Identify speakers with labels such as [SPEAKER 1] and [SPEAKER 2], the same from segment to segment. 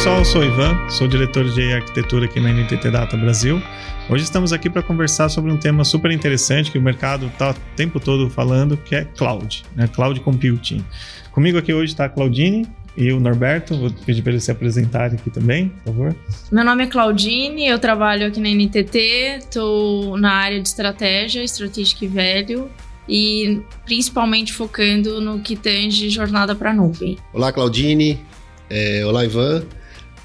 [SPEAKER 1] pessoal, eu sou o Ivan, sou diretor de arquitetura aqui na NTT Data Brasil. Hoje estamos aqui para conversar sobre um tema super interessante que o mercado está o tempo todo falando, que é cloud, né? cloud computing. Comigo aqui hoje está a Claudine e o Norberto. Vou pedir para eles se apresentarem aqui também, por favor.
[SPEAKER 2] Meu nome é Claudine, eu trabalho aqui na NTT, estou na área de estratégia, Strategic Velho e principalmente focando no que tange jornada para nuvem.
[SPEAKER 3] Olá, Claudine. É, olá, Ivan.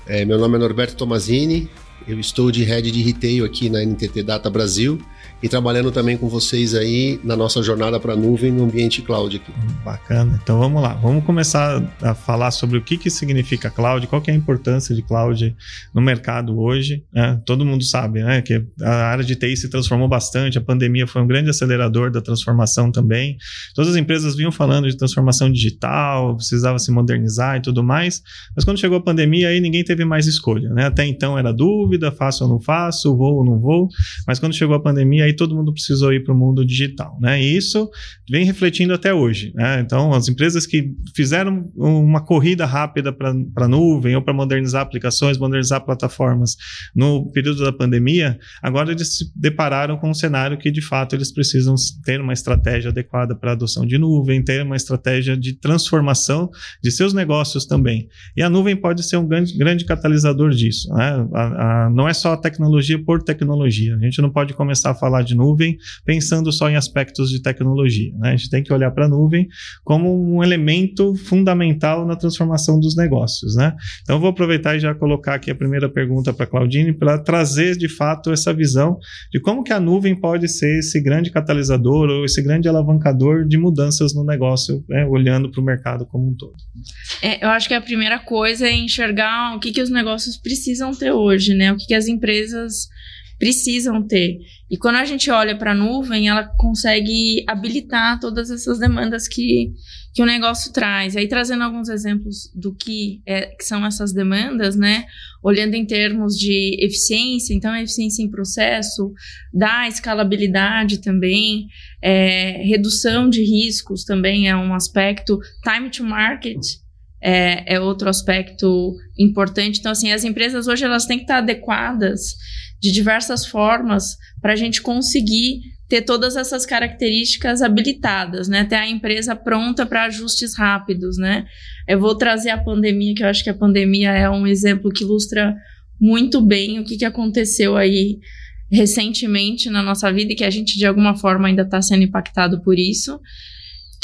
[SPEAKER 3] É, meu nome é Norberto Tomazini. Eu estou de head de retail aqui na NTT Data Brasil e trabalhando também com vocês aí na nossa jornada para a nuvem no ambiente cloud aqui.
[SPEAKER 1] Bacana. Então vamos lá. Vamos começar a falar sobre o que, que significa cloud, qual que é a importância de cloud no mercado hoje. Né? Todo mundo sabe né, que a área de TI se transformou bastante, a pandemia foi um grande acelerador da transformação também. Todas as empresas vinham falando de transformação digital, precisava se modernizar e tudo mais, mas quando chegou a pandemia aí ninguém teve mais escolha. Né? Até então era dúvida, faço ou não faço, vou ou não vou, mas quando chegou a pandemia aí todo mundo precisou ir para o mundo digital, né? E isso vem refletindo até hoje, né? Então, as empresas que fizeram uma corrida rápida para a nuvem ou para modernizar aplicações, modernizar plataformas no período da pandemia, agora eles se depararam com um cenário que, de fato, eles precisam ter uma estratégia adequada para adoção de nuvem, ter uma estratégia de transformação de seus negócios também. E a nuvem pode ser um grande, grande catalisador disso, né? A, a, não é só a tecnologia por tecnologia. A gente não pode começar a falar falar de nuvem pensando só em aspectos de tecnologia. Né? A gente tem que olhar para a nuvem como um elemento fundamental na transformação dos negócios. Né? Então, vou aproveitar e já colocar aqui a primeira pergunta para a Claudine para trazer de fato essa visão de como que a nuvem pode ser esse grande catalisador ou esse grande alavancador de mudanças no negócio, né? olhando para o mercado como um todo.
[SPEAKER 2] É, eu acho que a primeira coisa é enxergar o que, que os negócios precisam ter hoje, né? O que, que as empresas precisam ter. E quando a gente olha para a nuvem, ela consegue habilitar todas essas demandas que, que o negócio traz. Aí trazendo alguns exemplos do que, é, que são essas demandas, né? Olhando em termos de eficiência, então eficiência em processo, da escalabilidade também, é, redução de riscos também é um aspecto, time to market é, é outro aspecto importante. Então, assim, as empresas hoje elas têm que estar adequadas de diversas formas para a gente conseguir ter todas essas características habilitadas, né? Ter a empresa pronta para ajustes rápidos, né? Eu vou trazer a pandemia, que eu acho que a pandemia é um exemplo que ilustra muito bem o que, que aconteceu aí recentemente na nossa vida e que a gente de alguma forma ainda está sendo impactado por isso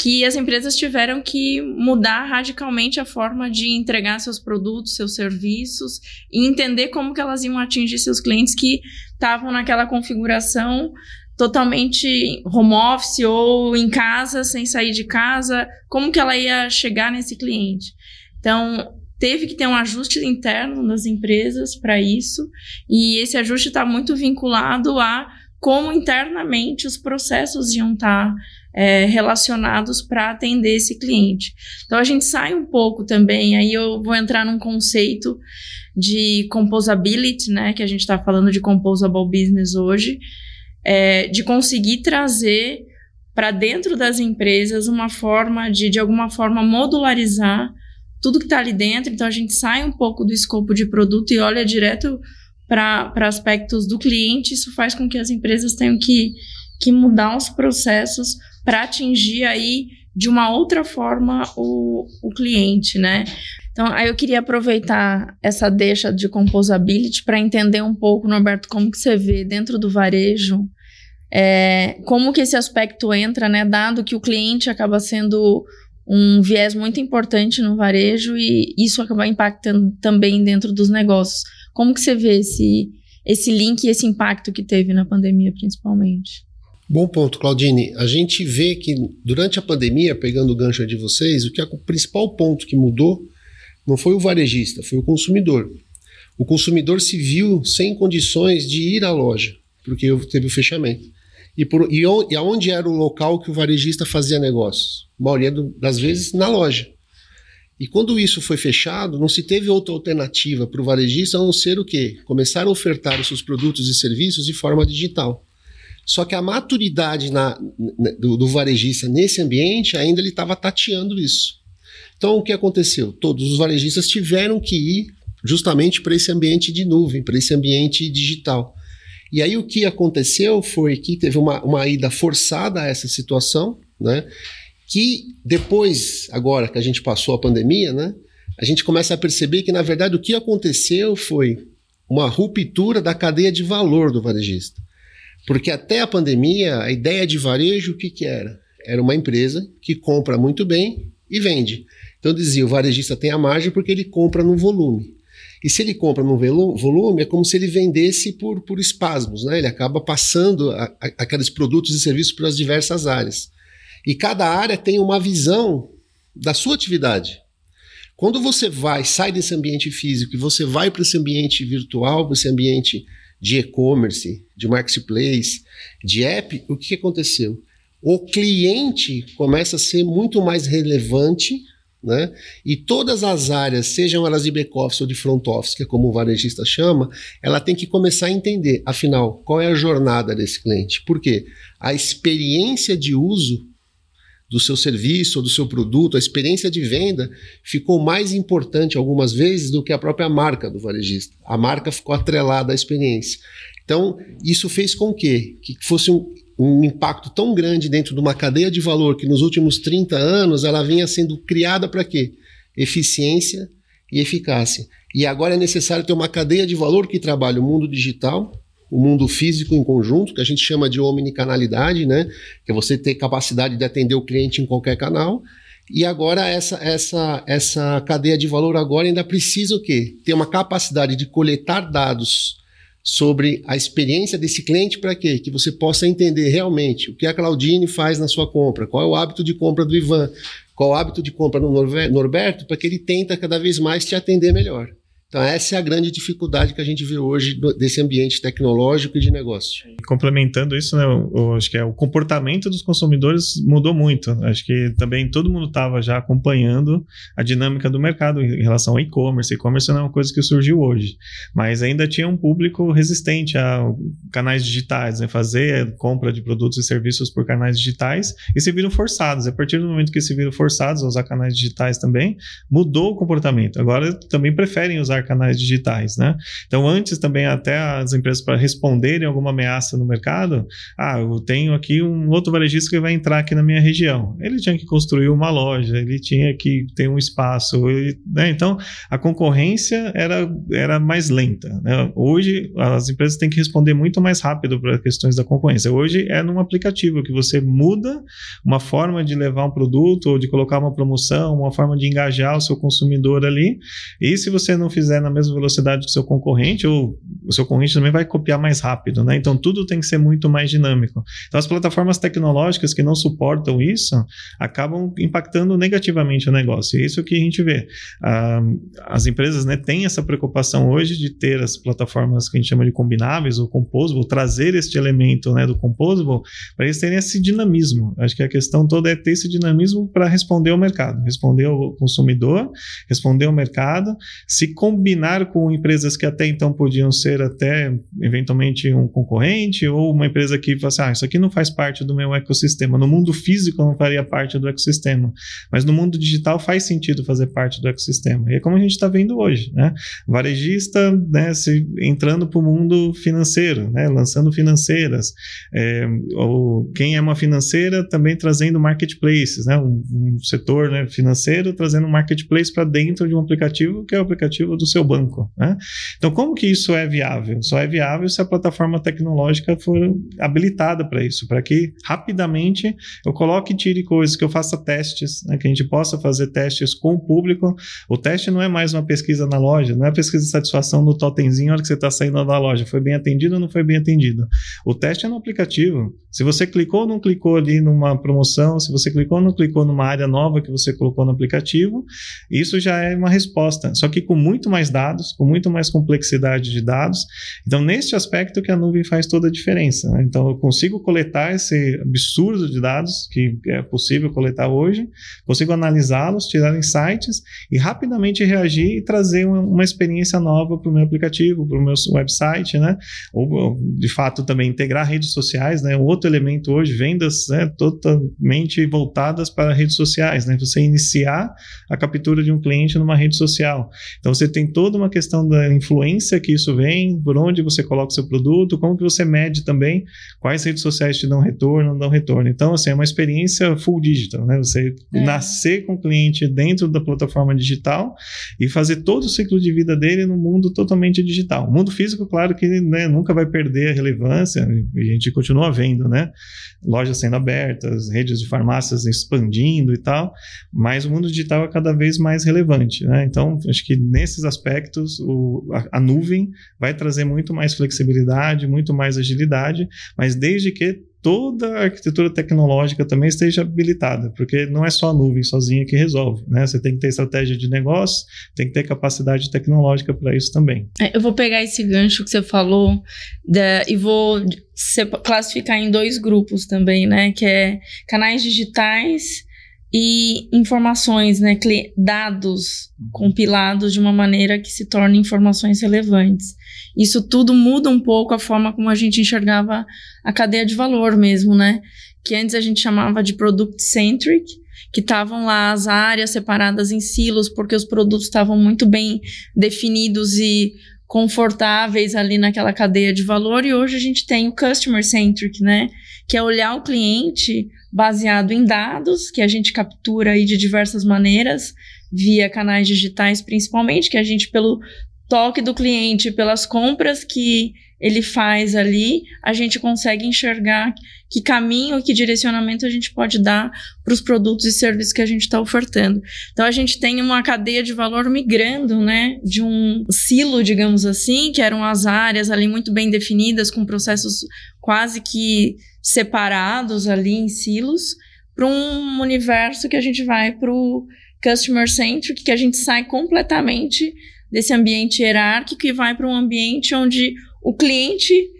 [SPEAKER 2] que as empresas tiveram que mudar radicalmente a forma de entregar seus produtos, seus serviços e entender como que elas iam atingir seus clientes que estavam naquela configuração totalmente home office ou em casa, sem sair de casa, como que ela ia chegar nesse cliente. Então, teve que ter um ajuste interno das empresas para isso, e esse ajuste está muito vinculado a como internamente os processos iam estar tá é, relacionados para atender esse cliente. Então a gente sai um pouco também, aí eu vou entrar num conceito de composability, né, que a gente está falando de composable business hoje, é, de conseguir trazer para dentro das empresas uma forma de, de alguma forma, modularizar tudo que está ali dentro. Então a gente sai um pouco do escopo de produto e olha direto para aspectos do cliente. Isso faz com que as empresas tenham que, que mudar os processos para atingir aí de uma outra forma o, o cliente, né? Então, aí eu queria aproveitar essa deixa de composability para entender um pouco, Norberto, como que você vê dentro do varejo, é, como que esse aspecto entra, né? Dado que o cliente acaba sendo um viés muito importante no varejo e isso acaba impactando também dentro dos negócios. Como que você vê esse, esse link e esse impacto que teve na pandemia, principalmente?
[SPEAKER 3] Bom ponto, Claudine. A gente vê que durante a pandemia, pegando o gancho de vocês, o que é o principal ponto que mudou não foi o varejista, foi o consumidor. O consumidor se viu sem condições de ir à loja, porque teve o fechamento. E, por, e, e aonde era o local que o varejista fazia negócios? A maioria do, das vezes na loja. E quando isso foi fechado, não se teve outra alternativa para o varejista a não ser o quê? Começar a ofertar os seus produtos e serviços de forma digital. Só que a maturidade na, do, do, varejista nesse ambiente ainda ele estava tateando isso. Então o que aconteceu? Todos os varejistas tiveram que ir justamente para esse ambiente de nuvem, para esse ambiente digital. E aí o que aconteceu foi que teve uma, uma ida forçada a essa situação, né? Que depois, agora que a gente passou a pandemia, né? A gente começa a perceber que, na verdade, o que aconteceu foi uma ruptura da cadeia de valor do varejista. Porque até a pandemia, a ideia de varejo, o que, que era? Era uma empresa que compra muito bem e vende. Então dizia, o varejista tem a margem porque ele compra no volume. E se ele compra no volume, é como se ele vendesse por, por espasmos, né? Ele acaba passando a, a, aqueles produtos e serviços para as diversas áreas. E cada área tem uma visão da sua atividade. Quando você vai, sai desse ambiente físico e você vai para esse ambiente virtual, para esse ambiente de e-commerce, de marketplace, de app, o que, aconteceu? O cliente começa a ser muito mais relevante né? E todas as áreas, sejam elas de back-office ou de front-office, que é como o varejista chama, ela tem que começar a entender, afinal, qual é a jornada desse cliente. Por quê? A experiência de uso do seu serviço ou do seu produto, a experiência de venda ficou mais importante algumas vezes do que a própria marca do varejista. A marca ficou atrelada à experiência. Então, isso fez com que, que fosse um, um impacto tão grande dentro de uma cadeia de valor que nos últimos 30 anos ela vinha sendo criada para quê? Eficiência e eficácia. E agora é necessário ter uma cadeia de valor que trabalhe o mundo digital, o mundo físico em conjunto, que a gente chama de omnicanalidade, né? Que é você ter capacidade de atender o cliente em qualquer canal. E agora essa, essa, essa cadeia de valor agora ainda precisa o quê? Ter uma capacidade de coletar dados sobre a experiência desse cliente para quê? Que você possa entender realmente o que a Claudine faz na sua compra, qual é o hábito de compra do Ivan, qual é o hábito de compra do Norberto, para que ele tenta cada vez mais te atender melhor. Então, essa é a grande dificuldade que a gente vê hoje desse ambiente tecnológico e de negócio.
[SPEAKER 1] Complementando isso, né, eu, eu acho que é, o comportamento dos consumidores mudou muito. Acho que também todo mundo estava já acompanhando a dinâmica do mercado em relação ao e-commerce. E-commerce não é uma coisa que surgiu hoje, mas ainda tinha um público resistente a canais digitais, né, fazer compra de produtos e serviços por canais digitais e se viram forçados. A partir do momento que se viram forçados a usar canais digitais também, mudou o comportamento. Agora também preferem usar canais digitais, né? Então, antes também até as empresas para responderem alguma ameaça no mercado, ah, eu tenho aqui um outro varejista que vai entrar aqui na minha região. Ele tinha que construir uma loja, ele tinha que ter um espaço, ele, né? Então, a concorrência era, era mais lenta, né? Hoje, as empresas têm que responder muito mais rápido para questões da concorrência. Hoje é num aplicativo que você muda uma forma de levar um produto ou de colocar uma promoção, uma forma de engajar o seu consumidor ali. E se você não fizer na mesma velocidade que o seu concorrente, ou o seu concorrente também vai copiar mais rápido, né? Então tudo tem que ser muito mais dinâmico. Então as plataformas tecnológicas que não suportam isso acabam impactando negativamente o negócio. E é isso que a gente vê. Ah, as empresas né, têm essa preocupação hoje de ter as plataformas que a gente chama de combináveis ou composable, trazer este elemento né, do composable para eles terem esse dinamismo. Acho que a questão toda é ter esse dinamismo para responder ao mercado, responder ao consumidor, responder ao mercado, se combinar combinar com empresas que até então podiam ser até eventualmente um concorrente ou uma empresa que fala assim, ah, isso aqui não faz parte do meu ecossistema. No mundo físico não faria parte do ecossistema, mas no mundo digital faz sentido fazer parte do ecossistema. E é como a gente está vendo hoje, né? Varejista, né, se, entrando para o mundo financeiro, né, lançando financeiras, é, ou quem é uma financeira também trazendo marketplaces, né, um, um setor né, financeiro trazendo um marketplace para dentro de um aplicativo que é o aplicativo do seu banco. Né? Então, como que isso é viável? Só é viável se a plataforma tecnológica for habilitada para isso, para que rapidamente eu coloque e tire coisas, que eu faça testes, né? que a gente possa fazer testes com o público. O teste não é mais uma pesquisa na loja, não é pesquisa de satisfação no totemzinho na hora que você está saindo da loja. Foi bem atendido ou não foi bem atendido? O teste é no aplicativo. Se você clicou ou não clicou ali numa promoção, se você clicou ou não clicou numa área nova que você colocou no aplicativo, isso já é uma resposta. Só que com muito mais dados, com muito mais complexidade de dados. Então, neste aspecto que a nuvem faz toda a diferença. Né? Então, eu consigo coletar esse absurdo de dados que é possível coletar hoje, consigo analisá-los, tirar insights e rapidamente reagir e trazer uma, uma experiência nova para o meu aplicativo, para o meu website, né? Ou, de fato, também integrar redes sociais, né? Outro elemento hoje, vendas né, totalmente voltadas para redes sociais, né? Você iniciar a captura de um cliente numa rede social. Então, você tem tem toda uma questão da influência que isso vem, por onde você coloca o seu produto, como que você mede também quais redes sociais te dão retorno, não dão retorno. Então, assim, é uma experiência full digital, né? Você é. nascer com o cliente dentro da plataforma digital e fazer todo o ciclo de vida dele no mundo totalmente digital. O mundo físico, claro que né, nunca vai perder a relevância, a gente continua vendo, né? Lojas sendo abertas, redes de farmácias expandindo e tal, mas o mundo digital é cada vez mais relevante, né? Então, acho que nesses aspectos, o, a, a nuvem vai trazer muito mais flexibilidade, muito mais agilidade, mas desde que toda a arquitetura tecnológica também esteja habilitada, porque não é só a nuvem sozinha que resolve, né? Você tem que ter estratégia de negócio, tem que ter capacidade tecnológica para isso também.
[SPEAKER 2] É, eu vou pegar esse gancho que você falou da, e vou classificar em dois grupos também, né? Que é canais digitais e informações, né, dados compilados de uma maneira que se tornem informações relevantes. Isso tudo muda um pouco a forma como a gente enxergava a cadeia de valor mesmo, né? Que antes a gente chamava de product centric, que estavam lá as áreas separadas em silos porque os produtos estavam muito bem definidos e confortáveis ali naquela cadeia de valor e hoje a gente tem o customer centric, né? Que é olhar o cliente baseado em dados que a gente captura aí de diversas maneiras, via canais digitais principalmente, que a gente pelo toque do cliente, pelas compras que ele faz ali, a gente consegue enxergar que caminho, que direcionamento a gente pode dar para os produtos e serviços que a gente está ofertando. Então a gente tem uma cadeia de valor migrando, né, de um silo, digamos assim, que eram as áreas ali muito bem definidas, com processos quase que separados ali em silos para um universo que a gente vai para o customer centric, que a gente sai completamente desse ambiente hierárquico e vai para um ambiente onde o cliente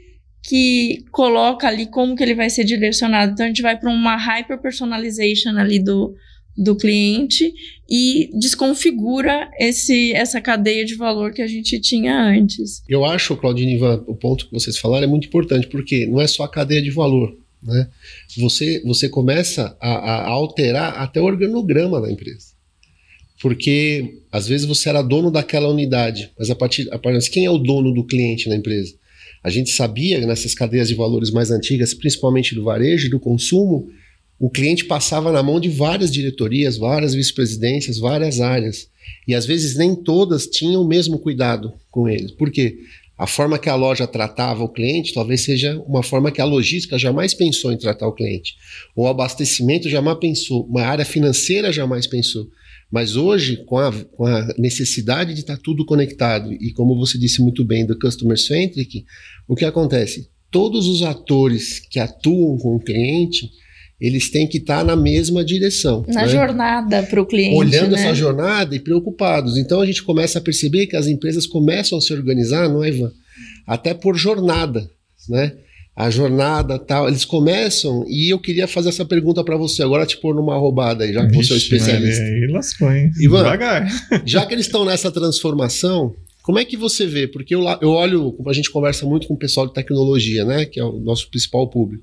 [SPEAKER 2] que coloca ali como que ele vai ser direcionado. Então a gente vai para uma hyper personalization ali do, do cliente e desconfigura esse, essa cadeia de valor que a gente tinha antes.
[SPEAKER 3] Eu acho, Claudine o ponto que vocês falaram é muito importante, porque não é só a cadeia de valor. Né? Você, você começa a, a alterar até o organograma da empresa. Porque às vezes você era dono daquela unidade, mas a partir, a partir quem é o dono do cliente na empresa? A gente sabia nessas cadeias de valores mais antigas, principalmente do varejo e do consumo, o cliente passava na mão de várias diretorias, várias vice-presidências, várias áreas. E às vezes nem todas tinham o mesmo cuidado com eles. Por quê? A forma que a loja tratava o cliente talvez seja uma forma que a logística jamais pensou em tratar o cliente. Ou o abastecimento jamais pensou, uma área financeira jamais pensou. Mas hoje, com a, com a necessidade de estar tudo conectado e, como você disse muito bem, do customer centric, o que acontece? Todos os atores que atuam com o cliente eles têm que estar na mesma direção.
[SPEAKER 2] Na né? jornada para o cliente.
[SPEAKER 3] Olhando
[SPEAKER 2] né?
[SPEAKER 3] essa jornada e preocupados. Então a gente começa a perceber que as empresas começam a se organizar, não é, Ivan? Até por jornada, né? A jornada tal, eles começam e eu queria fazer essa pergunta para você agora, te pôr numa roubada aí, já que você é o especialista.
[SPEAKER 1] Aí lascou, hein?
[SPEAKER 3] Ivan, Devagar. já que eles estão nessa transformação, como é que você vê? Porque eu, eu olho, a gente conversa muito com o pessoal de tecnologia, né? Que é o nosso principal público.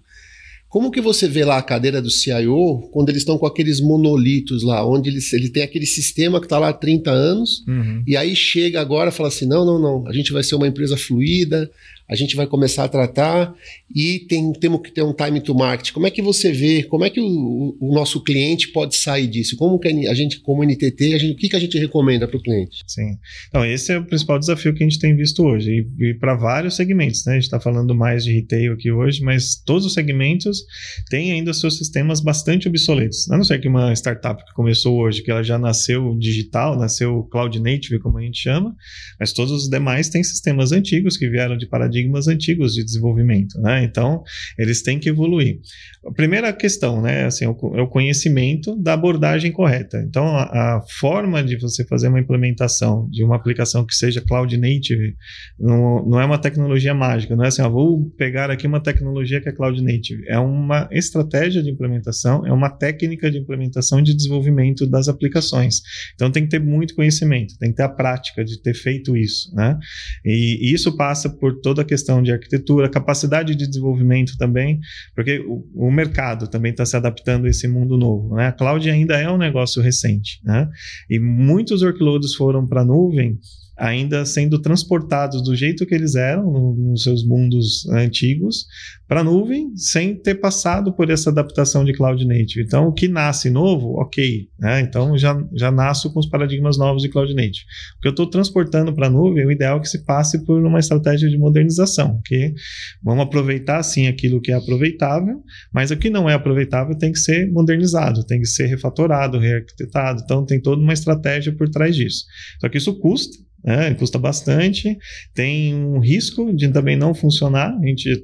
[SPEAKER 3] Como que você vê lá a cadeira do CIO quando eles estão com aqueles monolitos lá, onde eles, ele tem aquele sistema que está lá há 30 anos, uhum. e aí chega agora e fala assim: não, não, não, a gente vai ser uma empresa fluida, a gente vai começar a tratar e tem, temos que ter um time to market. Como é que você vê, como é que o, o nosso cliente pode sair disso? Como que a gente, como NTT, a gente, o que, que a gente recomenda para o cliente?
[SPEAKER 1] Sim. Então, esse é o principal desafio que a gente tem visto hoje, e, e para vários segmentos, né? A gente está falando mais de retail aqui hoje, mas todos os segmentos têm ainda seus sistemas bastante obsoletos. A não ser que uma startup que começou hoje, que ela já nasceu digital, nasceu cloud native, como a gente chama, mas todos os demais têm sistemas antigos que vieram de paradigma paradigmas antigos de desenvolvimento, né? Então, eles têm que evoluir. A primeira questão, né, assim, é o é conhecimento da abordagem correta. Então, a, a, forma de você fazer uma implementação de uma aplicação que seja cloud native não, não é uma tecnologia mágica, não é assim, ah, vou pegar aqui uma tecnologia que é cloud native. É uma estratégia de implementação, é uma técnica de implementação de desenvolvimento das aplicações. Então, tem que ter muito conhecimento, tem que ter a prática de ter feito isso, né? E, e isso passa por toda questão de arquitetura, capacidade de desenvolvimento também, porque o, o mercado também está se adaptando a esse mundo novo. Né? A cloud ainda é um negócio recente, né? e muitos workloads foram para a nuvem ainda sendo transportados do jeito que eles eram no, nos seus mundos antigos para a nuvem, sem ter passado por essa adaptação de cloud native. Então, o que nasce novo, ok, né? então já, já nasço com os paradigmas novos de cloud native. O que eu estou transportando para a nuvem, o ideal é que se passe por uma estratégia de modernização, que vamos aproveitar sim aquilo que é aproveitável, mas o que não é aproveitável tem que ser modernizado, tem que ser refatorado, rearquitetado. Então, tem toda uma estratégia por trás disso. Só que isso custa, né? custa bastante, tem um risco de também não funcionar. A gente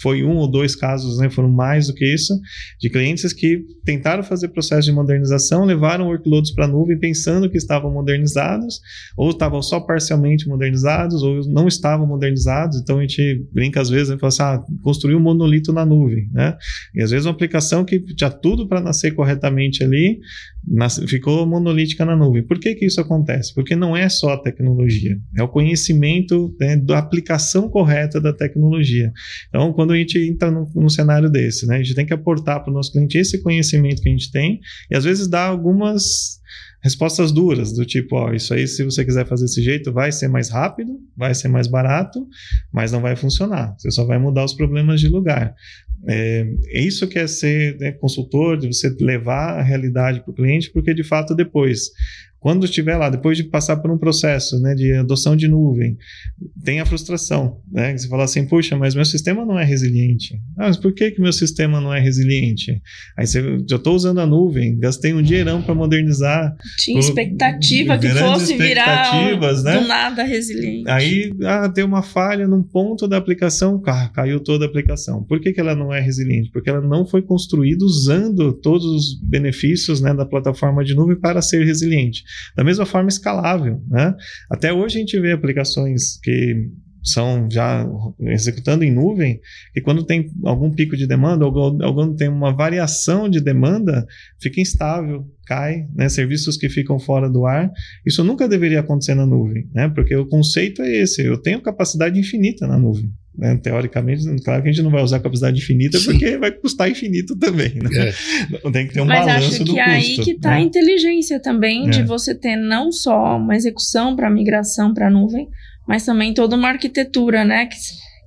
[SPEAKER 1] foi um ou dois casos, né? foram mais do que isso, de clientes que tentaram fazer processo de modernização, levaram workloads para a nuvem pensando que estavam modernizados, ou estavam só parcialmente modernizados, ou não estavam modernizados. Então a gente brinca às vezes e né? fala assim: ah, construiu um monolito na nuvem. Né? E às vezes uma aplicação que tinha tudo para nascer corretamente ali, ficou monolítica na nuvem. Por que, que isso acontece? Porque não é só a tecnologia, é o conhecimento né, da aplicação correta da tecnologia. Então, quando a gente entra num, cenário desse, né, a gente tem que aportar para o nosso cliente esse conhecimento que a gente tem e às vezes dar algumas respostas duras, do tipo, ó, isso aí, se você quiser fazer desse jeito, vai ser mais rápido, vai ser mais barato, mas não vai funcionar. Você só vai mudar os problemas de lugar. É, é isso que é ser né, consultor, de você levar a realidade para o cliente, porque de fato depois quando estiver lá, depois de passar por um processo né, de adoção de nuvem, tem a frustração. Né? Você fala assim, puxa, mas meu sistema não é resiliente. Ah, mas por que, que meu sistema não é resiliente? Aí você, já estou usando a nuvem, gastei um dinheirão para modernizar.
[SPEAKER 2] Tinha expectativa que fosse virar né? do nada resiliente.
[SPEAKER 1] Aí ah, tem uma falha num ponto da aplicação, caiu toda a aplicação. Por que, que ela não é resiliente? Porque ela não foi construída usando todos os benefícios né, da plataforma de nuvem para ser resiliente. Da mesma forma, escalável. Né? Até hoje a gente vê aplicações que são já executando em nuvem, e quando tem algum pico de demanda, ou quando tem uma variação de demanda, fica instável, cai, né? serviços que ficam fora do ar. Isso nunca deveria acontecer na nuvem, né? porque o conceito é esse: eu tenho capacidade infinita na nuvem. Né? Teoricamente, claro que a gente não vai usar capacidade infinita Sim. porque vai custar infinito também. Né? É. Tem que ter um Mas balanço acho
[SPEAKER 2] que é aí que está né? a inteligência também é. de você ter não só uma execução para migração para a nuvem, mas também toda uma arquitetura, né? Que,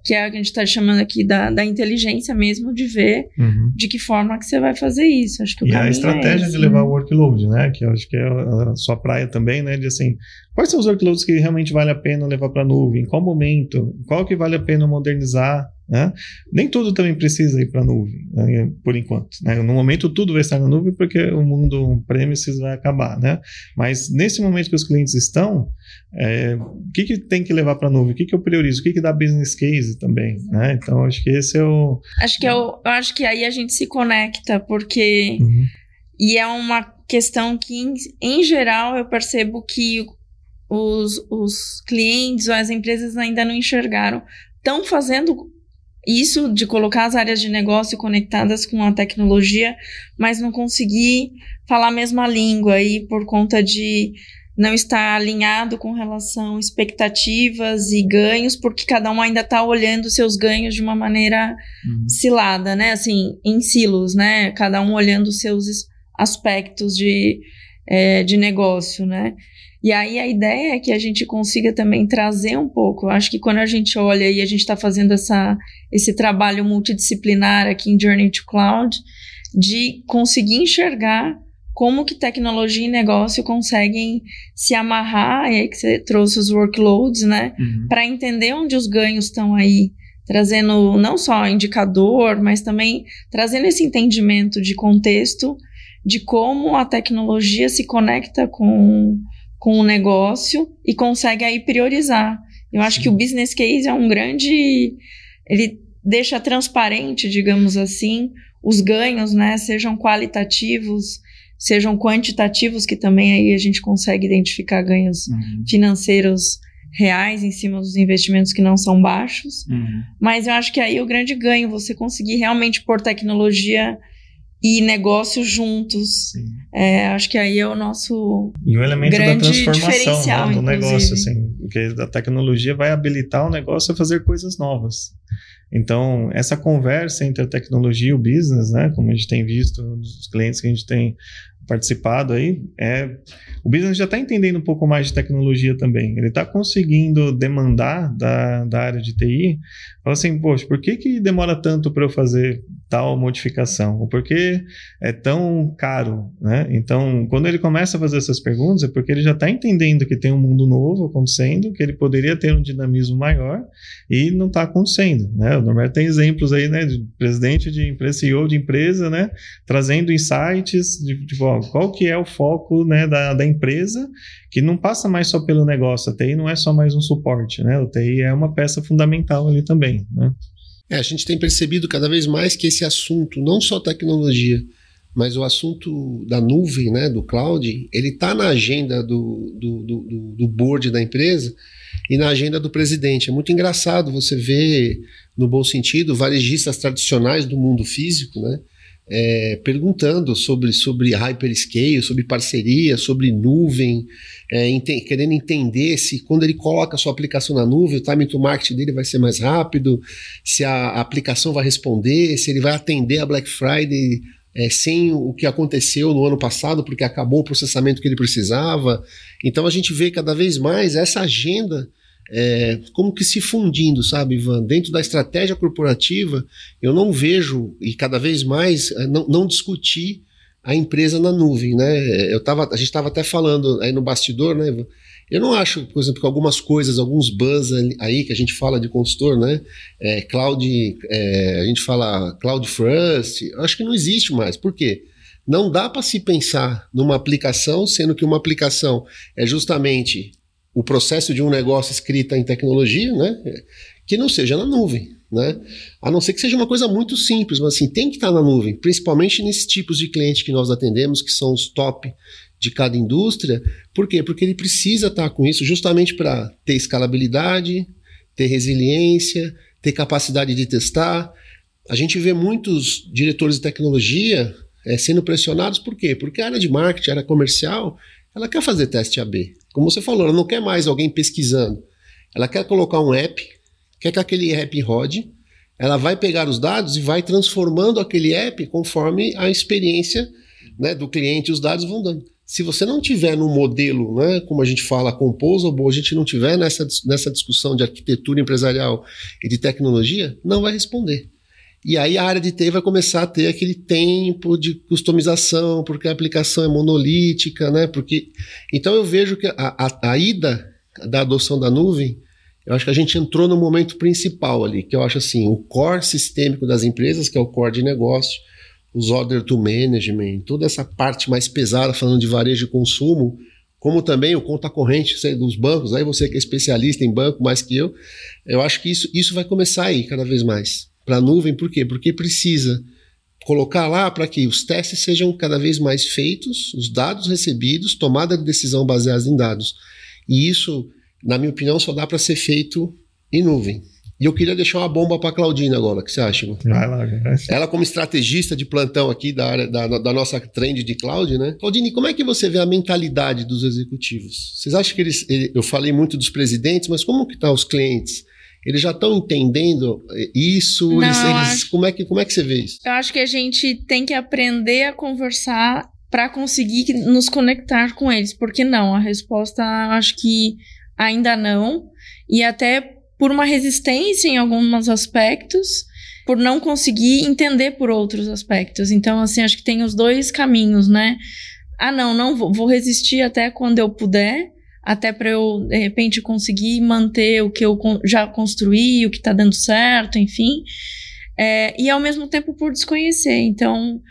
[SPEAKER 2] que é a que a gente está chamando aqui da, da inteligência mesmo, de ver uhum. de que forma que você vai fazer isso. Acho que o
[SPEAKER 1] e a é estratégia é de levar né? o workload, né? Que eu acho que é a sua praia também, né? De assim, quais são os workloads que realmente vale a pena levar para a nuvem? Em qual momento? Qual que vale a pena modernizar? Né? Nem tudo também precisa ir para a nuvem, né? por enquanto. Né? No momento, tudo vai estar na nuvem porque o mundo premises vai acabar. Né? Mas nesse momento que os clientes estão, é, o que, que tem que levar para a nuvem? O que, que eu priorizo? O que, que dá business case também? Né? Então, acho que esse é o.
[SPEAKER 2] Acho que, eu, é eu acho que aí a gente se conecta, porque. Uhum. E é uma questão que, em, em geral, eu percebo que os, os clientes ou as empresas ainda não enxergaram. Estão fazendo isso de colocar as áreas de negócio conectadas com a tecnologia, mas não conseguir falar a mesma língua aí por conta de não estar alinhado com relação a expectativas e ganhos, porque cada um ainda está olhando seus ganhos de uma maneira uhum. cilada, né? Assim, em silos, né? Cada um olhando seus aspectos de, é, de negócio, né? E aí a ideia é que a gente consiga também trazer um pouco. Acho que quando a gente olha e a gente está fazendo essa, esse trabalho multidisciplinar aqui em Journey to Cloud, de conseguir enxergar como que tecnologia e negócio conseguem se amarrar, e aí que você trouxe os workloads, né? Uhum. Para entender onde os ganhos estão aí, trazendo não só indicador, mas também trazendo esse entendimento de contexto de como a tecnologia se conecta com com o negócio e consegue aí priorizar. Eu acho Sim. que o business case é um grande. Ele deixa transparente, digamos assim, os ganhos, né? Sejam qualitativos, sejam quantitativos, que também aí a gente consegue identificar ganhos uhum. financeiros reais em cima dos investimentos que não são baixos. Uhum. Mas eu acho que aí o grande ganho, você conseguir realmente pôr tecnologia e negócio juntos. É, acho que aí é o nosso
[SPEAKER 1] e o elemento
[SPEAKER 2] grande
[SPEAKER 1] da transformação né, do negócio, assim, porque a tecnologia vai habilitar o negócio a fazer coisas novas. Então, essa conversa entre a tecnologia e o business, né, como a gente tem visto nos clientes que a gente tem participado aí, é, o business já está entendendo um pouco mais de tecnologia também. Ele está conseguindo demandar da, da área de TI, fala assim, poxa, por que, que demora tanto para eu fazer tal modificação? Ou por que é tão caro? Né? Então, quando ele começa a fazer essas perguntas, é porque ele já está entendendo que tem um mundo novo acontecendo, que ele poderia ter um dinamismo maior e não está acontecendo. Né? O Norberto tem exemplos aí, né, de presidente de empresa, CEO de empresa, né, trazendo insights de, de qual que é o foco né, da, da empresa, que não passa mais só pelo negócio. A TI não é só mais um suporte, né? O TI é uma peça fundamental ali também, né?
[SPEAKER 3] É, a gente tem percebido cada vez mais que esse assunto, não só tecnologia, mas o assunto da nuvem, né, do cloud, ele está na agenda do, do, do, do board da empresa e na agenda do presidente. É muito engraçado você ver, no bom sentido, varejistas tradicionais do mundo físico, né, é, perguntando sobre, sobre hyperscale, sobre parceria, sobre nuvem, é, ente querendo entender se quando ele coloca a sua aplicação na nuvem, o time to market dele vai ser mais rápido, se a, aplicação vai responder, se ele vai atender a Black Friday é, sem o que aconteceu no ano passado, porque acabou o processamento que ele precisava. Então a gente vê cada vez mais essa agenda é, como que se fundindo, sabe, Ivan? Dentro da estratégia corporativa, eu não vejo, e cada vez mais, é, não, não discutir a empresa na nuvem, né? Eu tava, a gente estava até falando aí no bastidor, né, Ivan? Eu não acho, por exemplo, que algumas coisas, alguns buzz aí que a gente fala de consultor, né? É, cloud, é, a gente fala cloud first, acho que não existe mais. Por quê? Não dá para se pensar numa aplicação, sendo que uma aplicação é justamente o processo de um negócio escrita em tecnologia, né? Que não seja na nuvem, né? A não ser que seja uma coisa muito simples, mas assim, tem que estar na nuvem, principalmente nesses tipos de clientes que nós atendemos, que são os top de cada indústria. Por quê? Porque ele precisa estar com isso justamente para ter escalabilidade, ter resiliência, ter capacidade de testar. A gente vê muitos diretores de tecnologia é, sendo pressionados por quê? Porque a área de marketing, a área comercial, ela quer fazer teste AB. Como você falou, ela não quer mais alguém pesquisando. Ela quer colocar um app, quer que aquele app rode, ela vai pegar os dados e vai transformando aquele app conforme a experiência né, do cliente os dados vão dando. Se você não tiver no modelo, né, como a gente fala, composable, a gente não tiver nessa, nessa discussão de arquitetura empresarial e de tecnologia, não vai responder. E aí a área de TI vai começar a ter aquele tempo de customização, porque a aplicação é monolítica, né? Porque então eu vejo que a, a, a ida da adoção da nuvem, eu acho que a gente entrou no momento principal ali, que eu acho assim, o core sistêmico das empresas, que é o core de negócio, os order to management, toda essa parte mais pesada falando de varejo e consumo, como também o conta corrente dos bancos, aí você que é especialista em banco mais que eu, eu acho que isso, isso vai começar aí cada vez mais para a nuvem, por quê? Porque precisa colocar lá para que os testes sejam cada vez mais feitos, os dados recebidos, tomada de decisão baseada em dados. E isso, na minha opinião, só dá para ser feito em nuvem. E eu queria deixar uma bomba para a Claudina agora, o que você acha?
[SPEAKER 1] Vai lá, vai.
[SPEAKER 3] Ela como estrategista de plantão aqui da área da, da nossa trend de cloud, né? Claudine, como é que você vê a mentalidade dos executivos? Vocês acham que eles, eu falei muito dos presidentes, mas como que tá os clientes? Eles já estão entendendo isso?
[SPEAKER 2] Não,
[SPEAKER 3] eles, eles,
[SPEAKER 2] acho-
[SPEAKER 3] como, é que, como é que você vê isso?
[SPEAKER 2] Eu acho que a gente tem que aprender a conversar para conseguir nos conectar com eles. Porque não, a resposta acho que ainda não. E até por uma resistência em alguns aspectos, por não conseguir entender por outros aspectos. Então, assim, acho que tem os dois caminhos, né? Ah, não, não vou, vou resistir até quando eu puder, até para eu, de repente, conseguir manter o que eu já construí, o que está dando certo, enfim. É, e ao mesmo tempo por desconhecer. Então,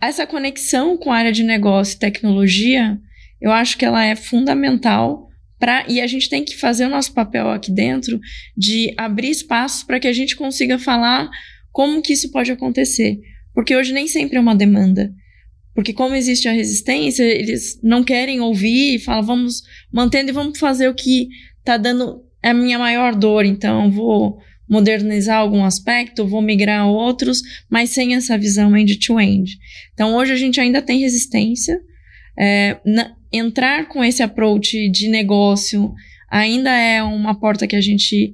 [SPEAKER 2] essa conexão com a área de negócio e tecnologia, eu acho que ela é fundamental para e a gente tem que fazer o nosso papel aqui dentro de abrir espaços para que a gente consiga falar como que isso pode acontecer, porque hoje nem sempre é uma demanda. Porque como existe a resistência, eles não querem ouvir e falam, vamos mantendo e vamos fazer o que está dando a minha maior dor, então vou modernizar algum aspecto, vou migrar a outros, mas sem essa visão end-to-end. Então, hoje a gente ainda tem resistência. É, na, entrar com esse approach de negócio ainda é uma porta que a gente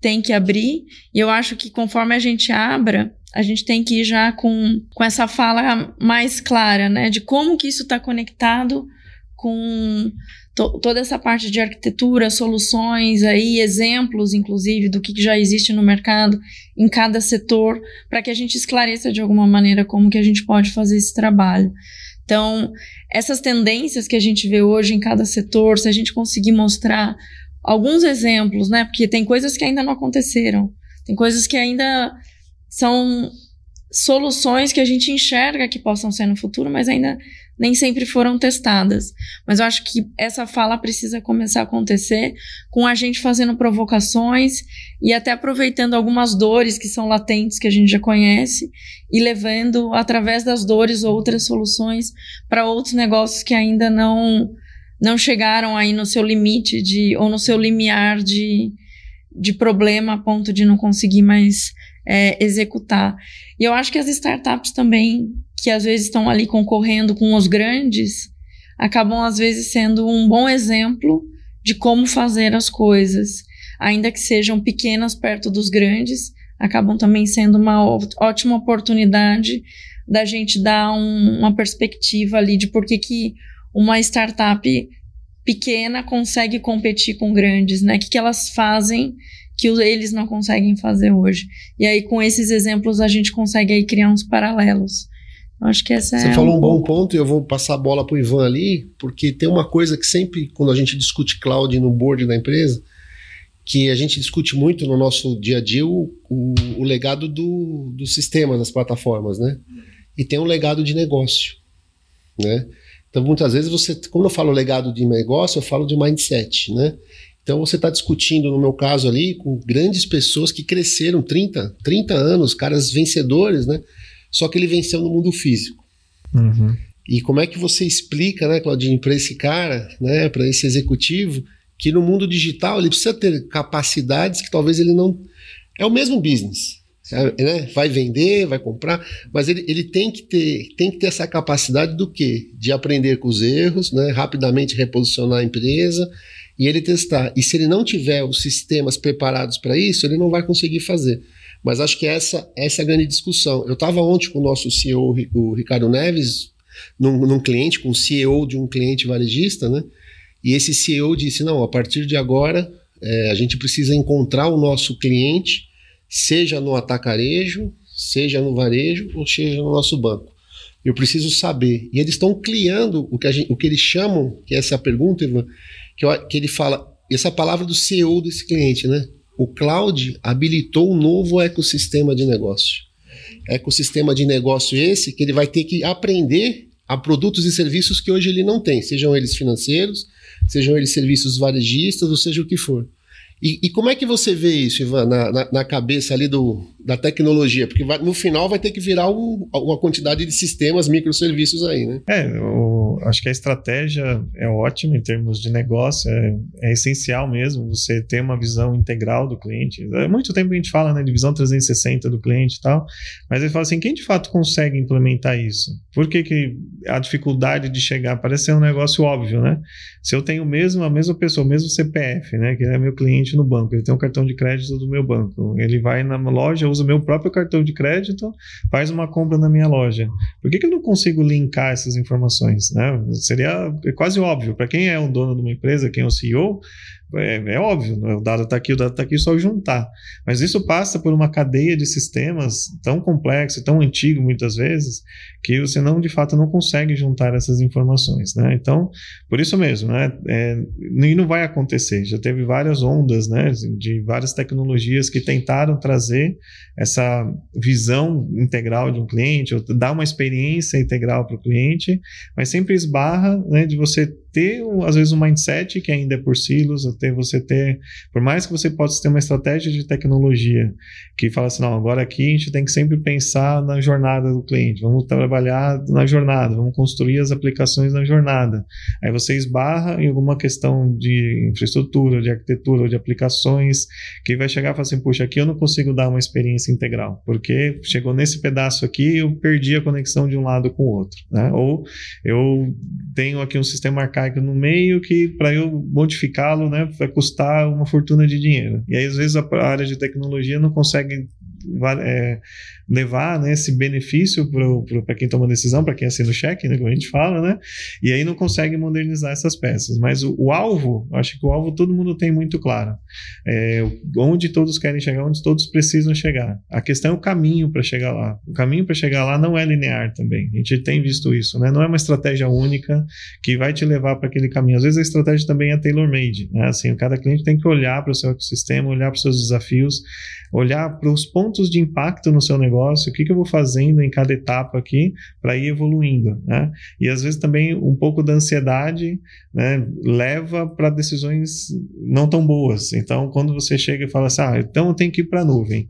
[SPEAKER 2] tem que abrir. E eu acho que conforme a gente abra, a gente tem que ir já com, com essa fala mais clara, né? De como que isso está conectado com to, toda essa parte de arquitetura, soluções aí, exemplos, inclusive, do que já existe no mercado em cada setor, para que a gente esclareça de alguma maneira como que a gente pode fazer esse trabalho. Então, essas tendências que a gente vê hoje em cada setor, se a gente conseguir mostrar alguns exemplos, né? Porque tem coisas que ainda não aconteceram, tem coisas que ainda são soluções que a gente enxerga que possam ser no futuro, mas ainda nem sempre foram testadas. Mas eu acho que essa fala precisa começar a acontecer com a gente fazendo provocações e até aproveitando algumas dores que são latentes que a gente já conhece e levando através das dores outras soluções para outros negócios que ainda não não chegaram aí no seu limite de ou no seu limiar de, de problema a ponto de não conseguir mais é, executar. E eu acho que as startups também, que às vezes estão ali concorrendo com os grandes, acabam às vezes sendo um bom exemplo de como fazer as coisas. Ainda que sejam pequenas perto dos grandes, acabam também sendo uma ótima oportunidade da gente dar um, uma perspectiva ali de por que, que uma startup pequena consegue competir com grandes, né? O que, que elas fazem que eles não conseguem fazer hoje. E aí, com esses exemplos, a gente consegue aí criar uns paralelos. Acho que essa
[SPEAKER 3] Você
[SPEAKER 2] é
[SPEAKER 3] falou um bom ponto e eu vou passar a bola para o Ivan ali, porque tem uma coisa que sempre, quando a gente discute cloud no board da empresa, que a gente discute muito no nosso dia a dia o, o, o legado do, do sistema das plataformas, né? E tem um legado de negócio, né? Então, muitas vezes você, quando eu falo legado de negócio, eu falo de mindset, né? Então você está discutindo, no meu caso ali, com grandes pessoas que cresceram 30, 30 anos, caras vencedores, né? Só que ele venceu no mundo físico. Uhum. E como é que você explica, né, Claudinho, para esse cara, né, para esse executivo, que no mundo digital ele precisa ter capacidades que talvez ele não. É o mesmo business. É, né? Vai vender, vai comprar, mas ele, ele tem, que ter, tem que ter essa capacidade do quê? De aprender com os erros, né? rapidamente reposicionar a empresa e ele testar. E se ele não tiver os sistemas preparados para isso, ele não vai conseguir fazer. Mas acho que essa, essa é a grande discussão. Eu estava ontem com o nosso CEO, o Ricardo Neves, num, num cliente, com o CEO de um cliente varejista, né? E esse CEO disse: não, a partir de agora é, a gente precisa encontrar o nosso cliente, seja no atacarejo, seja no varejo ou seja no nosso banco. Eu preciso saber. E eles estão criando o que, gente, o que eles chamam, que é essa pergunta, Ivan, que, que ele fala, essa palavra do CEO desse cliente, né? O cloud habilitou um novo ecossistema de negócio. Ecossistema de negócio esse que ele vai ter que aprender a produtos e serviços que hoje ele não tem, sejam eles financeiros, sejam eles serviços varejistas, ou seja o que for. E, e, como é que você vê isso, Ivan, na, na, na cabeça ali do, da tecnologia? Porque vai, no final vai ter que virar um, uma quantidade de sistemas, microserviços aí, né?
[SPEAKER 1] É, eu acho que a estratégia é ótima em termos de negócio, é, é, essencial mesmo você ter uma visão integral do cliente. Há muito tempo a gente fala né, de visão 360 do cliente e tal, mas ele fala assim, quem de fato consegue implementar isso? Por que, que a dificuldade de chegar parece ser um negócio óbvio, né? Se eu tenho mesmo a mesma pessoa, o mesmo CPF, né, que é meu cliente, cliente no banco, ele tem um cartão de crédito do meu banco. Ele vai na loja, usa o meu próprio cartão de crédito, faz uma compra na minha loja. Por que, que eu não consigo linkar essas informações? Né? Seria quase óbvio. Para quem é o dono de uma empresa, quem é o CEO, é, é, óbvio, né? o dado está aqui, o dado está aqui, só juntar. Mas isso passa por uma cadeia de sistemas tão complexo, tão antigo muitas vezes, que você não, de fato, não consegue juntar essas informações. Né? Então, por isso mesmo, né? É, e não vai acontecer. Já teve várias ondas né? de várias tecnologias que tentaram trazer essa visão integral de um cliente, ou dar uma experiência integral para o cliente, mas sempre esbarra né, de você ter, às vezes, um mindset que ainda é por silos, até você ter, por mais que você possa ter uma estratégia de tecnologia que fala assim, não, agora aqui a gente tem que sempre pensar na jornada do cliente, vamos trabalhar na jornada, vamos construir as aplicações na jornada. Aí você esbarra em alguma questão de infraestrutura, de arquitetura, ou de aplicações, que vai chegar e falar assim, puxa, aqui eu não consigo dar uma experiência integral, porque chegou nesse pedaço aqui, eu perdi a conexão de um lado com o outro, né? Ou eu tenho aqui um sistema arcaico no meio que para eu modificá-lo, né, vai custar uma fortuna de dinheiro. E aí às vezes a área de tecnologia não consegue é, levar né, esse benefício para quem toma decisão, para quem assina o cheque, né, como a gente fala, né? E aí não consegue modernizar essas peças. Mas o, o alvo, acho que o alvo todo mundo tem muito claro. É, onde todos querem chegar, onde todos precisam chegar. A questão é o caminho para chegar lá. O caminho para chegar lá não é linear também. A gente tem visto isso, né? Não é uma estratégia única que vai te levar para aquele caminho. Às vezes a estratégia também é tailor-made, né? Assim, cada cliente tem que olhar para o seu ecossistema, olhar para os seus desafios, olhar para os pontos de impacto no seu negócio, o que, que eu vou fazendo em cada etapa aqui para ir evoluindo, né? E às vezes também um pouco da ansiedade né, leva para decisões não tão boas. Então, quando você chega e fala assim, ah, então eu tenho que ir para a nuvem.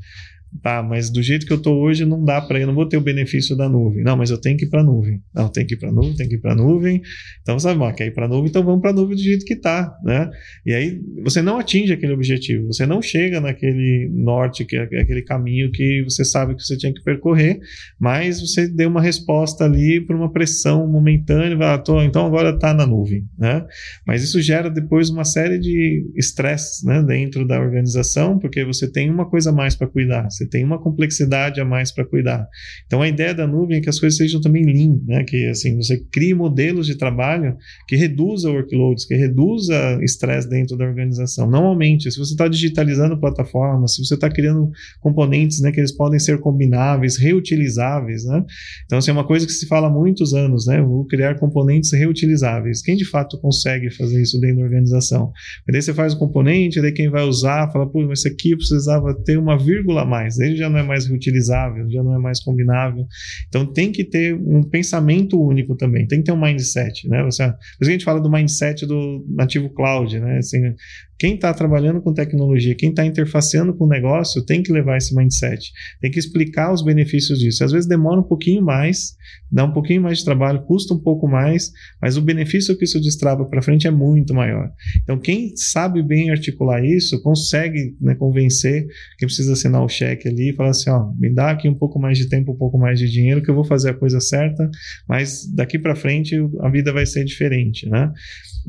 [SPEAKER 1] Tá, mas do jeito que eu estou hoje não dá para eu não vou ter o benefício da nuvem. Não, mas eu tenho que ir para nuvem. Não, tem que ir para nuvem, tem que ir para nuvem. Então, sabe, ó, quer ir para nuvem, então vamos para nuvem do jeito que está, né? E aí você não atinge aquele objetivo, você não chega naquele norte, que é aquele caminho que você sabe que você tinha que percorrer, mas você deu uma resposta ali por uma pressão momentânea, ah, tô, então agora está na nuvem, né? Mas isso gera depois uma série de estresse, né, dentro da organização, porque você tem uma coisa mais para cuidar você tem uma complexidade a mais para cuidar. Então a ideia da nuvem é que as coisas sejam também lean, né? Que assim você crie modelos de trabalho que reduza workloads, que reduza estresse dentro da organização. Normalmente, se você está digitalizando plataformas, se você está criando componentes, né, que eles podem ser combináveis, reutilizáveis, né? Então assim, é uma coisa que se fala há muitos anos, né? Vou criar componentes reutilizáveis. Quem de fato consegue fazer isso dentro da organização? E daí você faz o componente, daí quem vai usar fala, pô, mas esse aqui precisava ter uma vírgula a mais mais, ele já não é mais reutilizável, já não é mais combinável. Então tem que ter um pensamento único também, tem que ter um mindset, né? Você, por isso a gente fala do mindset do nativo cloud, né? Assim, quem está trabalhando com tecnologia, quem está interfaceando com o negócio, tem que levar esse mindset, tem que explicar os benefícios disso. Às vezes demora um pouquinho mais, dá um pouquinho mais de trabalho, custa um pouco mais, mas o benefício que isso destrava para frente é muito maior. Então, quem sabe bem articular isso, consegue né, convencer quem precisa assinar o cheque ali e falar assim: ó, me dá aqui um pouco mais de tempo, um pouco mais de dinheiro, que eu vou fazer a coisa certa, mas daqui para frente a vida vai ser diferente, né?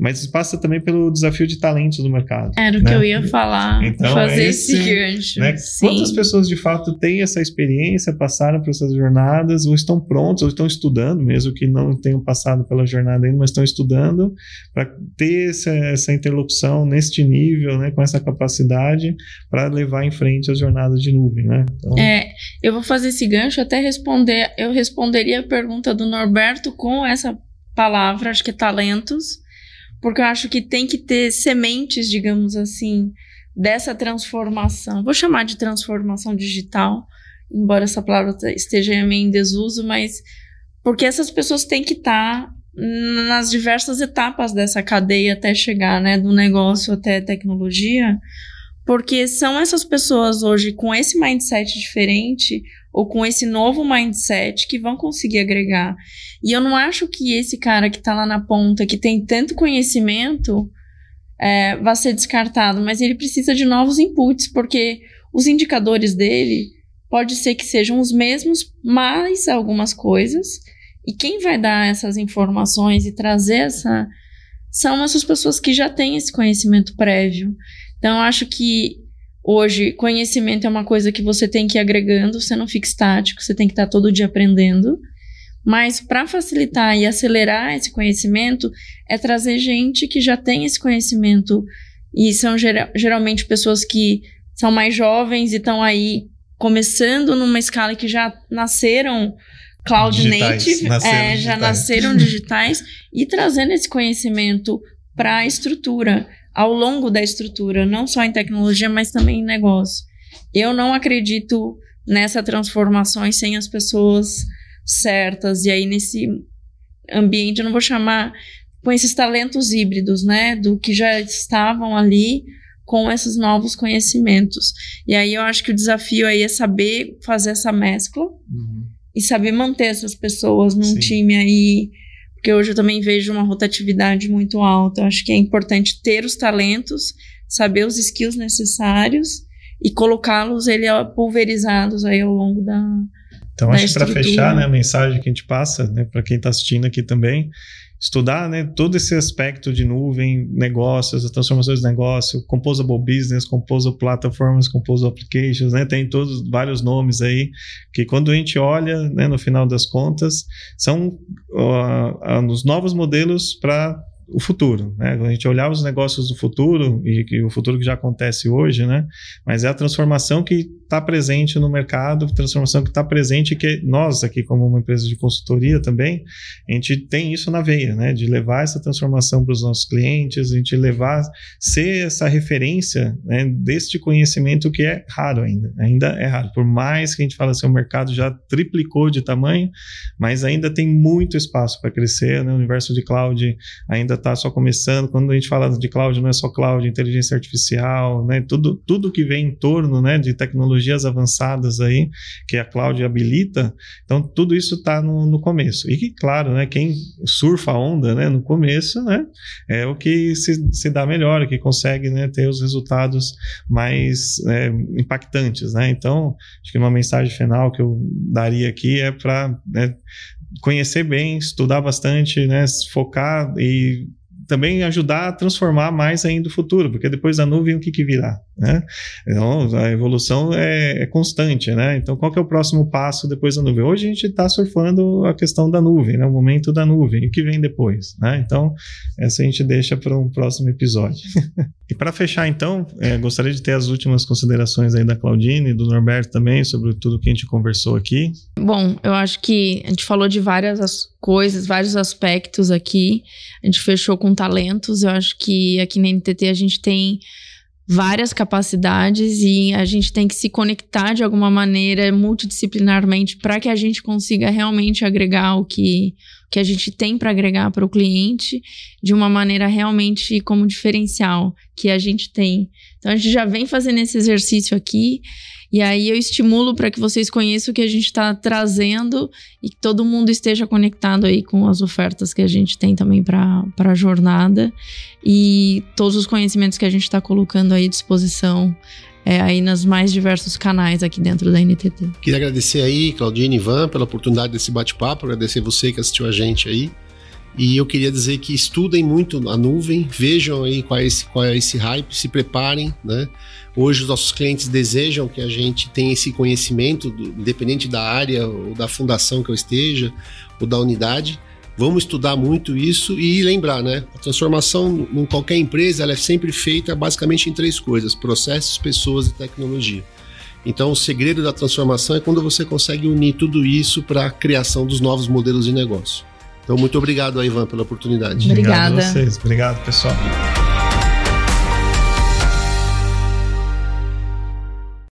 [SPEAKER 1] Mas passa também pelo desafio de talentos do mercado.
[SPEAKER 2] Era o
[SPEAKER 1] né?
[SPEAKER 2] que eu ia falar, então, fazer é esse, esse gancho.
[SPEAKER 1] Né? Quantas pessoas de fato têm essa experiência, passaram por essas jornadas, ou estão prontos, ou estão estudando, mesmo que não tenham passado pela jornada ainda, mas estão estudando para ter essa, essa, interlocução neste nível, né, com essa capacidade para levar em frente as jornadas de nuvem. Né?
[SPEAKER 2] Então, é, eu vou fazer esse gancho até responder, eu responderia a pergunta do Norberto com essa palavra, acho que é talentos porque eu acho que tem que ter sementes, digamos assim, dessa transformação. Vou chamar de transformação digital, embora essa palavra esteja meio em desuso, mas porque essas pessoas têm que estar nas diversas etapas dessa cadeia até chegar, né, do negócio até tecnologia, porque são essas pessoas hoje com esse mindset diferente ou com esse novo mindset que vão conseguir agregar. E eu não acho que esse cara que está lá na ponta, que tem tanto conhecimento, é, vai ser descartado, mas ele precisa de novos inputs, porque os indicadores dele pode ser que sejam os mesmos, mais algumas coisas. E quem vai dar essas informações e trazer essa são essas pessoas que já têm esse conhecimento prévio. Então, eu acho que hoje conhecimento é uma coisa que você tem que ir agregando, você não fica estático, você tem que estar todo dia aprendendo. Mas para facilitar e acelerar esse conhecimento, é trazer gente que já tem esse conhecimento. E são geral, geralmente pessoas que são mais jovens e estão aí começando numa escala que já nasceram cloud digitais, native, nasceram é, já nasceram digitais e trazendo esse conhecimento para a estrutura ao longo da estrutura, não só em tecnologia, mas também em negócio. Eu não acredito nessa transformação sem as pessoas certas. E aí, nesse ambiente, eu não vou chamar com esses talentos híbridos, né? Do que já estavam ali com esses novos conhecimentos. E aí eu acho que o desafio aí é saber fazer essa mescla uhum. e saber manter essas pessoas num Sim. time aí. Porque hoje eu também vejo uma rotatividade muito alta. Eu acho que é importante ter os talentos, saber os skills necessários e colocá-los ele pulverizados aí ao longo da,
[SPEAKER 1] então, acho que para fechar, né, a mensagem que a gente passa, né, para quem está assistindo aqui também, estudar né, todo esse aspecto de nuvem, negócios, transformações de negócio, composable business, composable platforms, composable applications, né, tem todos vários nomes aí que quando a gente olha, né, no final das contas, são uh, os novos modelos para o futuro, né? A gente olhar os negócios do futuro e que o futuro que já acontece hoje, né? Mas é a transformação que está presente no mercado, transformação que está presente que nós aqui como uma empresa de consultoria também, a gente tem isso na veia, né? De levar essa transformação para os nossos clientes, a gente levar, ser essa referência né, deste conhecimento que é raro ainda, ainda é raro. Por mais que a gente fale assim, o mercado já triplicou de tamanho, mas ainda tem muito espaço para crescer, né? O universo de cloud ainda está só começando. Quando a gente fala de cloud, não é só cloud, inteligência artificial, né? Tudo, tudo que vem em torno, né? De tecnologias avançadas aí, que a cloud habilita. Então, tudo isso está no, no, começo. E, claro, né? Quem surfa a onda, né? No começo, né? É o que se, se dá melhor, que consegue, né? Ter os resultados mais é, impactantes, né? Então, acho que uma mensagem final que eu daria aqui é para né, conhecer bem, estudar bastante, né, focar e também ajudar a transformar mais ainda o futuro, porque depois da nuvem o que, que virá? Né? Então, a evolução é, é, constante, né? Então, qual que é o próximo passo depois da nuvem? Hoje a gente está surfando a questão da nuvem, né? O momento da nuvem, o que vem depois, né? Então, essa a gente deixa para um próximo episódio. e para fechar, então, é, gostaria de ter as últimas considerações aí da Claudine e do Norberto também sobre tudo que a gente conversou aqui.
[SPEAKER 2] Bom, eu acho que a gente falou de várias coisas, vários aspectos aqui. A gente fechou com talentos. Eu acho que aqui na NTT a gente tem várias capacidades e a gente tem que se conectar de alguma maneira multidisciplinarmente para que a gente consiga realmente agregar o que, que a gente tem para agregar para o cliente de uma maneira realmente como diferencial que a gente tem. Então a gente já vem fazendo esse exercício aqui e aí eu estimulo para que vocês conheçam o que a gente está trazendo e que todo mundo esteja conectado aí com as ofertas que a gente tem também para a jornada e todos os conhecimentos que a gente está colocando aí à disposição é, aí nos mais diversos canais aqui dentro da NTT.
[SPEAKER 3] Queria agradecer aí, Claudine e Ivan, pela oportunidade desse bate-papo, agradecer você que assistiu a gente aí. E eu queria dizer que estudem muito a nuvem, vejam aí qual é esse, qual é esse hype, se preparem, né? Hoje os nossos clientes desejam que a gente tenha esse conhecimento, do, independente da área ou da fundação que eu esteja, ou da unidade. Vamos estudar muito isso e lembrar, né? A transformação em qualquer empresa ela é sempre feita basicamente em três coisas: processos, pessoas e tecnologia. Então, o segredo da transformação é quando você consegue unir tudo isso para a criação dos novos modelos de negócio. Então, muito obrigado, Ivan, pela oportunidade.
[SPEAKER 2] Obrigada.
[SPEAKER 1] Obrigado a vocês. Obrigado, pessoal.